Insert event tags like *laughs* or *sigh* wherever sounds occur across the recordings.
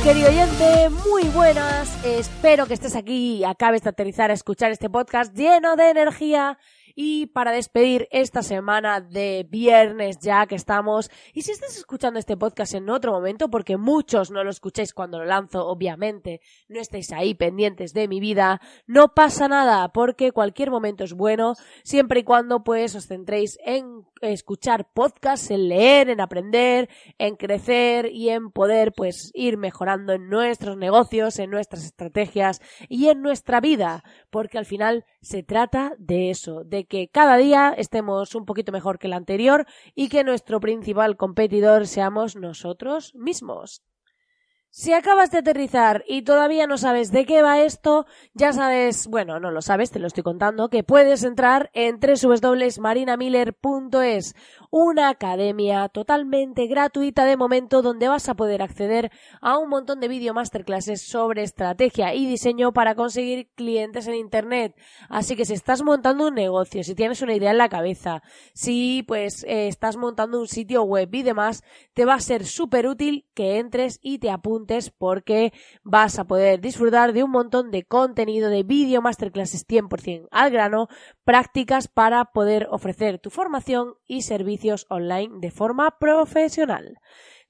Querido oyente, muy buenas. Espero que estés aquí y acabes de aterrizar a escuchar este podcast lleno de energía y para despedir esta semana de viernes ya que estamos, y si estás escuchando este podcast en otro momento, porque muchos no lo escucháis cuando lo lanzo, obviamente, no estáis ahí pendientes de mi vida, no pasa nada, porque cualquier momento es bueno, siempre y cuando pues os centréis en escuchar podcasts, en leer, en aprender, en crecer y en poder pues ir mejorando en nuestros negocios, en nuestras estrategias y en nuestra vida, porque al final se trata de eso, de que cada día estemos un poquito mejor que el anterior y que nuestro principal competidor seamos nosotros mismos. Si acabas de aterrizar y todavía no sabes de qué va esto, ya sabes, bueno, no lo sabes, te lo estoy contando, que puedes entrar en www.marinamiller.es, una academia totalmente gratuita de momento donde vas a poder acceder a un montón de video masterclasses sobre estrategia y diseño para conseguir clientes en internet. Así que si estás montando un negocio, si tienes una idea en la cabeza, si pues eh, estás montando un sitio web y demás, te va a ser súper útil que entres y te apuntes porque vas a poder disfrutar de un montón de contenido de vídeo masterclasses 100% al grano, prácticas para poder ofrecer tu formación y online de forma profesional.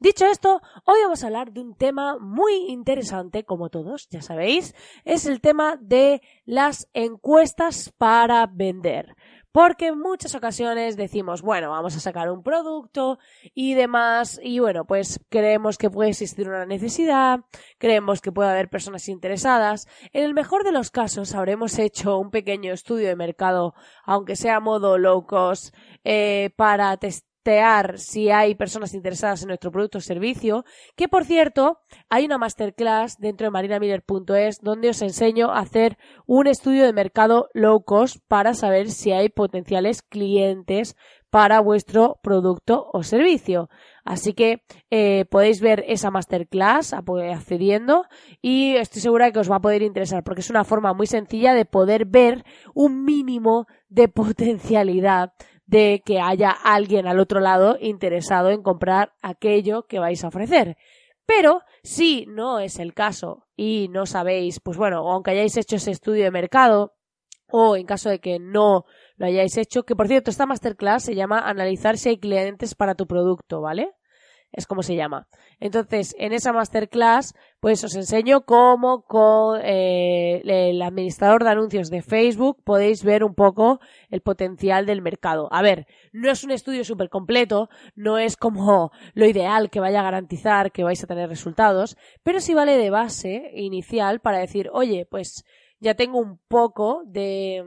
Dicho esto, hoy vamos a hablar de un tema muy interesante, como todos ya sabéis, es el tema de las encuestas para vender porque en muchas ocasiones decimos, bueno, vamos a sacar un producto y demás, y bueno, pues creemos que puede existir una necesidad, creemos que puede haber personas interesadas. En el mejor de los casos habremos hecho un pequeño estudio de mercado, aunque sea a modo low cost, eh, para testar si hay personas interesadas en nuestro producto o servicio, que por cierto, hay una masterclass dentro de marinamiller.es donde os enseño a hacer un estudio de mercado low cost para saber si hay potenciales clientes para vuestro producto o servicio. Así que eh, podéis ver esa masterclass accediendo y estoy segura que os va a poder interesar porque es una forma muy sencilla de poder ver un mínimo de *laughs* potencialidad de que haya alguien al otro lado interesado en comprar aquello que vais a ofrecer. Pero si no es el caso y no sabéis, pues bueno, aunque hayáis hecho ese estudio de mercado, o en caso de que no lo hayáis hecho, que por cierto, esta masterclass se llama Analizar si hay clientes para tu producto, ¿vale? Es como se llama. Entonces, en esa masterclass, pues os enseño cómo con eh, el administrador de anuncios de Facebook podéis ver un poco el potencial del mercado. A ver, no es un estudio súper completo, no es como lo ideal que vaya a garantizar que vais a tener resultados, pero sí vale de base inicial para decir, oye, pues ya tengo un poco de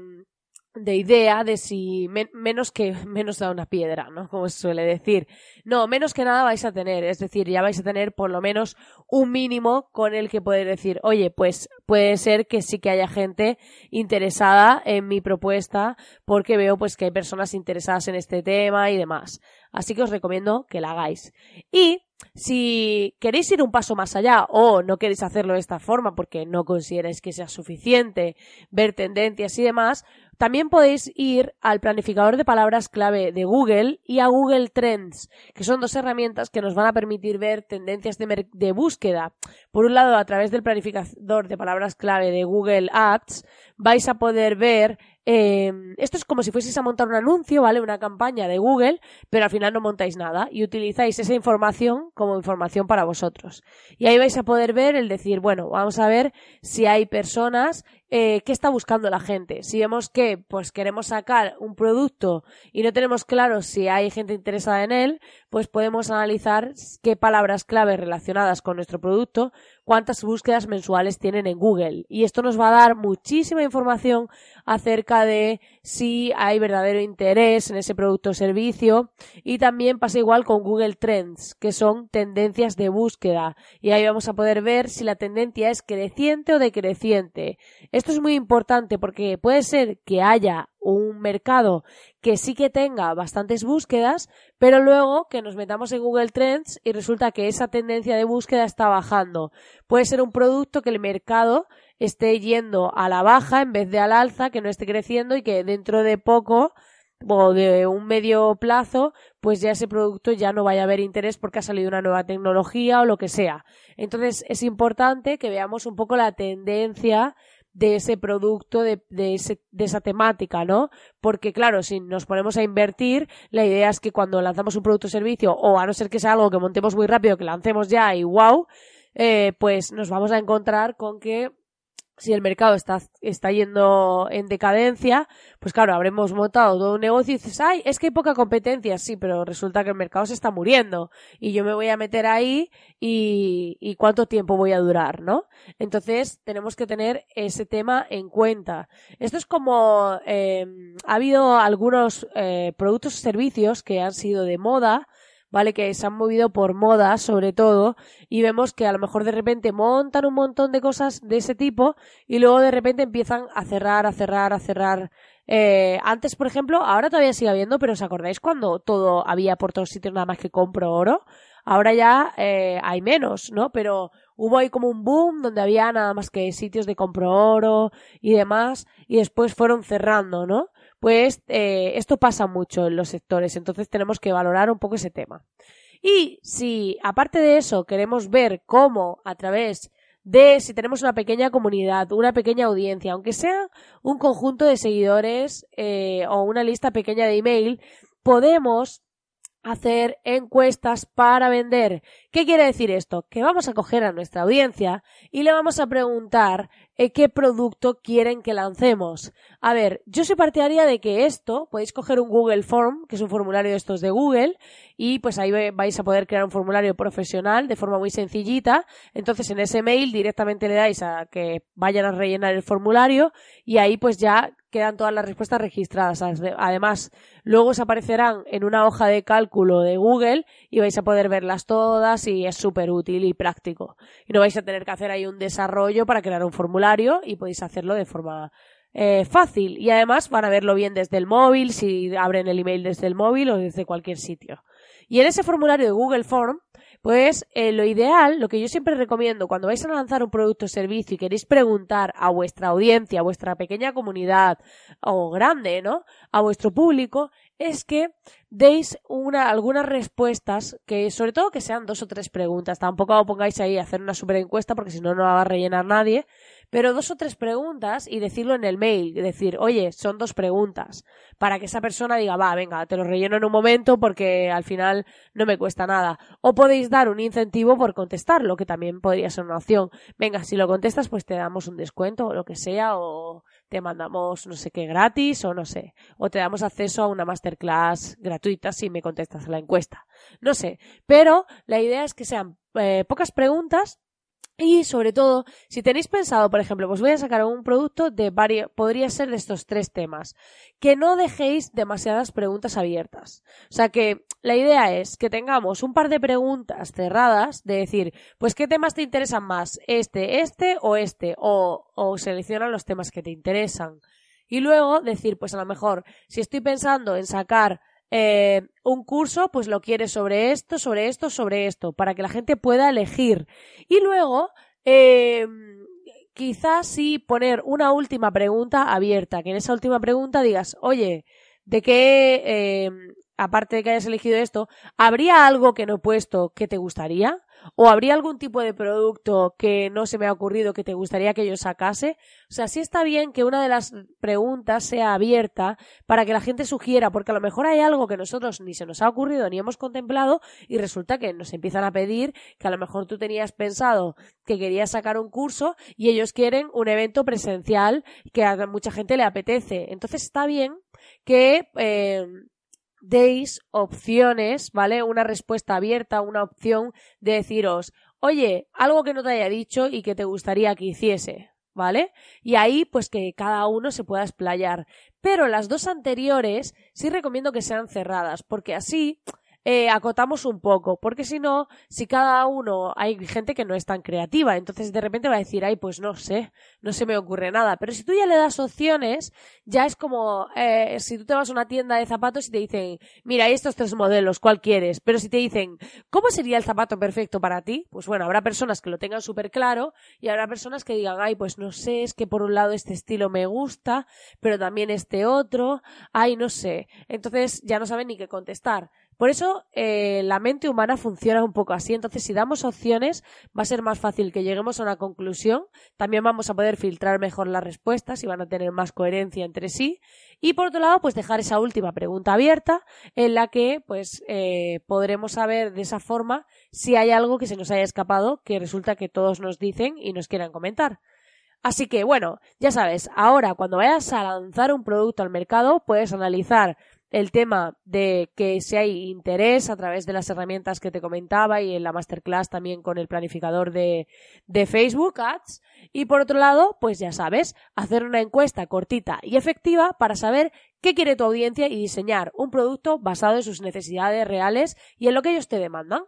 de idea de si menos que *laughs* menos da una piedra, ¿no? Como se suele decir. No, menos que nada vais a tener, es decir, ya vais a tener por lo menos un mínimo con el que poder decir, oye, pues puede ser que sí que haya gente interesada en mi propuesta porque veo pues que hay personas interesadas en este tema y demás. Así que os recomiendo que la hagáis. Y si queréis ir un paso más allá o no queréis hacerlo de esta forma porque no consideráis que sea suficiente ver tendencias y demás, también podéis ir al planificador de palabras clave de Google y a Google Trends, que son dos herramientas que nos van a permitir ver tendencias de, búsqueda. Por un lado, a través del planificador de palabras clave de Google Ads, vais a poder ver eh, esto es como si fueseis a montar un anuncio, ¿vale? Una campaña de Google, pero al final no montáis nada y utilizáis esa información como información para vosotros. Y ahí vais a poder ver el decir, bueno, vamos a ver si hay personas eh, qué está buscando la gente. Si vemos que pues queremos sacar un producto y no tenemos claro si hay gente interesada en él, pues podemos analizar qué palabras clave relacionadas con nuestro producto cuántas búsquedas mensuales tienen en Google. Y esto nos va a dar muchísima información acerca de si hay verdadero interés en ese producto o servicio. Y también pasa igual con Google Trends, que son tendencias de búsqueda. Y ahí vamos a poder ver si la tendencia es creciente o decreciente. Esto es muy importante porque puede ser que haya un mercado que sí que tenga bastantes búsquedas, pero luego que nos metamos en Google Trends y resulta que esa tendencia de búsqueda está bajando. Puede ser un producto que el mercado esté yendo a la baja en vez de al alza, que no esté creciendo y que dentro de poco o de un medio plazo, pues ya ese producto ya no vaya a haber interés porque ha salido una nueva tecnología o lo que sea. Entonces es importante que veamos un poco la tendencia de ese producto, de, de, ese, de esa temática, ¿no? Porque claro, si nos ponemos a invertir, la idea es que cuando lanzamos un producto o servicio, o a no ser que sea algo que montemos muy rápido, que lancemos ya y wow, eh, pues nos vamos a encontrar con que si el mercado está, está yendo en decadencia, pues claro, habremos montado todo un negocio y dices, ay, es que hay poca competencia, sí, pero resulta que el mercado se está muriendo y yo me voy a meter ahí y, y cuánto tiempo voy a durar, ¿no? Entonces tenemos que tener ese tema en cuenta. Esto es como, eh, ha habido algunos eh, productos o servicios que han sido de moda, ¿vale? Que se han movido por moda, sobre todo, y vemos que a lo mejor de repente montan un montón de cosas de ese tipo y luego de repente empiezan a cerrar, a cerrar, a cerrar. Eh, antes, por ejemplo, ahora todavía sigue habiendo, pero ¿os acordáis cuando todo había por todos sitios nada más que compro oro? Ahora ya eh, hay menos, ¿no? Pero hubo ahí como un boom donde había nada más que sitios de compro oro y demás, y después fueron cerrando, ¿no? Pues eh, esto pasa mucho en los sectores, entonces tenemos que valorar un poco ese tema. Y si aparte de eso queremos ver cómo a través de si tenemos una pequeña comunidad, una pequeña audiencia, aunque sea un conjunto de seguidores eh, o una lista pequeña de email, podemos hacer encuestas para vender. ¿Qué quiere decir esto? Que vamos a coger a nuestra audiencia y le vamos a preguntar qué producto quieren que lancemos. A ver, yo soy partidaria de que esto, podéis coger un Google Form, que es un formulario de estos de Google, y pues ahí vais a poder crear un formulario profesional de forma muy sencillita. Entonces en ese mail directamente le dais a que vayan a rellenar el formulario y ahí pues ya quedan todas las respuestas registradas. Además, luego os aparecerán en una hoja de cálculo de Google y vais a poder verlas todas y es súper útil y práctico. Y no vais a tener que hacer ahí un desarrollo para crear un formulario y podéis hacerlo de forma eh, fácil. Y además van a verlo bien desde el móvil, si abren el email desde el móvil o desde cualquier sitio. Y en ese formulario de Google Form, pues eh, lo ideal, lo que yo siempre recomiendo cuando vais a lanzar un producto o servicio y queréis preguntar a vuestra audiencia, a vuestra pequeña comunidad o grande, ¿no? A vuestro público, es que deis una, algunas respuestas que, sobre todo que sean dos o tres preguntas. Tampoco pongáis ahí a hacer una super encuesta porque si no, no la va a rellenar nadie. Pero dos o tres preguntas y decirlo en el mail. Decir, oye, son dos preguntas. Para que esa persona diga, va, venga, te lo relleno en un momento porque al final no me cuesta nada. O podéis dar un incentivo por contestarlo, que también podría ser una opción. Venga, si lo contestas, pues te damos un descuento o lo que sea, o te mandamos no sé qué gratis, o no sé. O te damos acceso a una masterclass gratuita si me contestas la encuesta. No sé. Pero la idea es que sean eh, pocas preguntas y sobre todo, si tenéis pensado, por ejemplo, pues voy a sacar un producto de varios, podría ser de estos tres temas, que no dejéis demasiadas preguntas abiertas. O sea que la idea es que tengamos un par de preguntas cerradas de decir, pues qué temas te interesan más, este, este o este, o, o selecciona los temas que te interesan. Y luego decir, pues a lo mejor, si estoy pensando en sacar eh, un curso, pues lo quiere sobre esto, sobre esto, sobre esto, para que la gente pueda elegir. Y luego, eh, quizás sí poner una última pregunta abierta, que en esa última pregunta digas, oye, ¿de qué, eh, aparte de que hayas elegido esto, ¿habría algo que no he puesto que te gustaría? ¿O habría algún tipo de producto que no se me ha ocurrido que te gustaría que yo sacase? O sea, sí está bien que una de las preguntas sea abierta para que la gente sugiera, porque a lo mejor hay algo que nosotros ni se nos ha ocurrido ni hemos contemplado y resulta que nos empiezan a pedir que a lo mejor tú tenías pensado que querías sacar un curso y ellos quieren un evento presencial que a mucha gente le apetece. Entonces está bien que eh, deis opciones, ¿vale? Una respuesta abierta, una opción de deciros, oye, algo que no te haya dicho y que te gustaría que hiciese. ¿Vale? Y ahí, pues que cada uno se pueda explayar. Pero las dos anteriores sí recomiendo que sean cerradas, porque así eh, acotamos un poco, porque si no, si cada uno hay gente que no es tan creativa, entonces de repente va a decir, ay, pues no sé, no se me ocurre nada. Pero si tú ya le das opciones, ya es como eh, si tú te vas a una tienda de zapatos y te dicen, mira, hay estos tres modelos, ¿cuál quieres? Pero si te dicen, ¿cómo sería el zapato perfecto para ti? Pues bueno, habrá personas que lo tengan súper claro y habrá personas que digan, ay, pues no sé, es que por un lado este estilo me gusta, pero también este otro, ay, no sé. Entonces ya no saben ni qué contestar. Por eso eh, la mente humana funciona un poco así. Entonces, si damos opciones, va a ser más fácil que lleguemos a una conclusión. También vamos a poder filtrar mejor las respuestas y van a tener más coherencia entre sí. Y por otro lado, pues dejar esa última pregunta abierta en la que pues eh, podremos saber de esa forma si hay algo que se nos haya escapado que resulta que todos nos dicen y nos quieran comentar. Así que bueno, ya sabes, ahora cuando vayas a lanzar un producto al mercado puedes analizar el tema de que si hay interés a través de las herramientas que te comentaba y en la masterclass también con el planificador de, de Facebook Ads. Y por otro lado, pues ya sabes, hacer una encuesta cortita y efectiva para saber qué quiere tu audiencia y diseñar un producto basado en sus necesidades reales y en lo que ellos te demandan.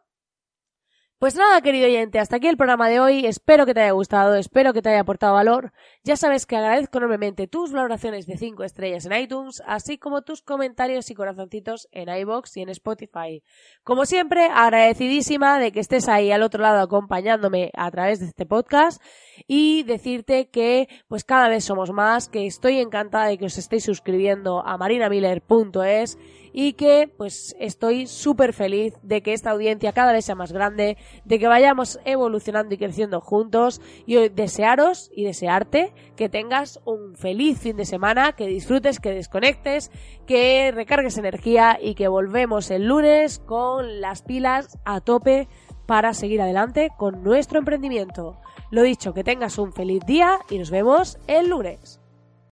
Pues nada, querido oyente, hasta aquí el programa de hoy. Espero que te haya gustado, espero que te haya aportado valor. Ya sabes que agradezco enormemente tus valoraciones de 5 estrellas en iTunes, así como tus comentarios y corazoncitos en iBox y en Spotify. Como siempre, agradecidísima de que estés ahí al otro lado acompañándome a través de este podcast y decirte que pues cada vez somos más, que estoy encantada de que os estéis suscribiendo a marinamiller.es y que pues estoy súper feliz de que esta audiencia cada vez sea más grande, de que vayamos evolucionando y creciendo juntos y desearos y desearte que tengas un feliz fin de semana, que disfrutes, que desconectes, que recargues energía y que volvemos el lunes con las pilas a tope para seguir adelante con nuestro emprendimiento. Lo dicho, que tengas un feliz día y nos vemos el lunes.